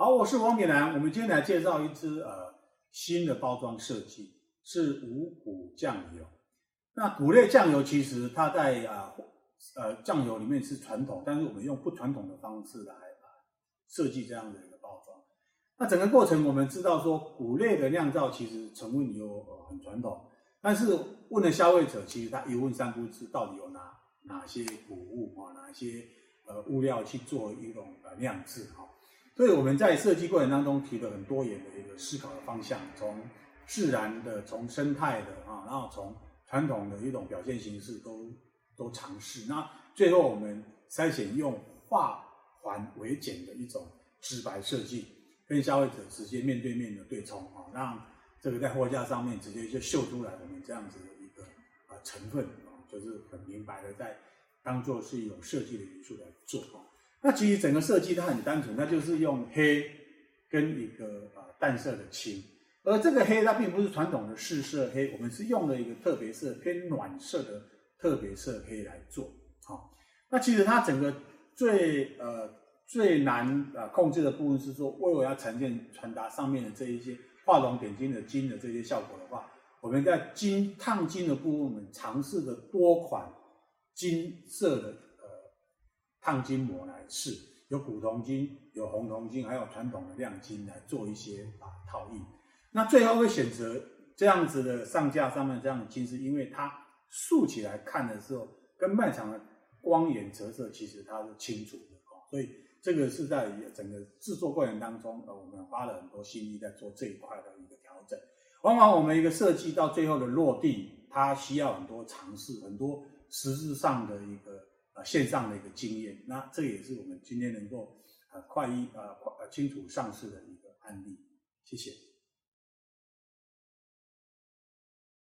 好，我是王炳南。我们今天来介绍一支呃新的包装设计，是五谷酱油。那谷类酱油其实它在啊呃，酱油里面是传统，但是我们用不传统的方式来啊设计这样的一个包装。那整个过程我们知道说，谷类的酿造其实成分有呃很传统，但是问了消费者，其实他一问三不知，到底有哪哪些谷物啊，哪些呃物料去做一种呃酿制哈。所以我们在设计过程当中提了很多元的一个思考的方向，从自然的、从生态的啊，然后从传统的一种表现形式都都尝试。那最后我们筛选用化繁为简的一种直白设计，跟消费者直接面对面的对冲啊，让这个在货架上面直接就秀出来我们这样子的一个啊成分啊，就是很明白的在当做是一种设计的元素来做。那其实整个设计它很单纯，它就是用黑跟一个啊淡色的青，而这个黑它并不是传统的四色黑，我们是用了一个特别色偏暖色的特别色黑来做。好，那其实它整个最呃最难啊控制的部分是说，为我要呈现传达上面的这一些画龙点睛的金的这些效果的话，我们在金烫金的部分，我们尝试了多款金色的。烫金膜来试，有古铜金、有红铜金，还有传统的亮金来做一些啊套印。那最后会选择这样子的上架上面这样的金，是因为它竖起来看的时候，跟卖场的光源折射其实它是清楚的哦。所以这个是在整个制作过程当中，呃，我们花了很多心力在做这一块的一个调整。往往我们一个设计到最后的落地，它需要很多尝试，很多实质上的一个。线上的一个经验，那这也是我们今天能够呃快一呃快清楚上市的一个案例。谢谢。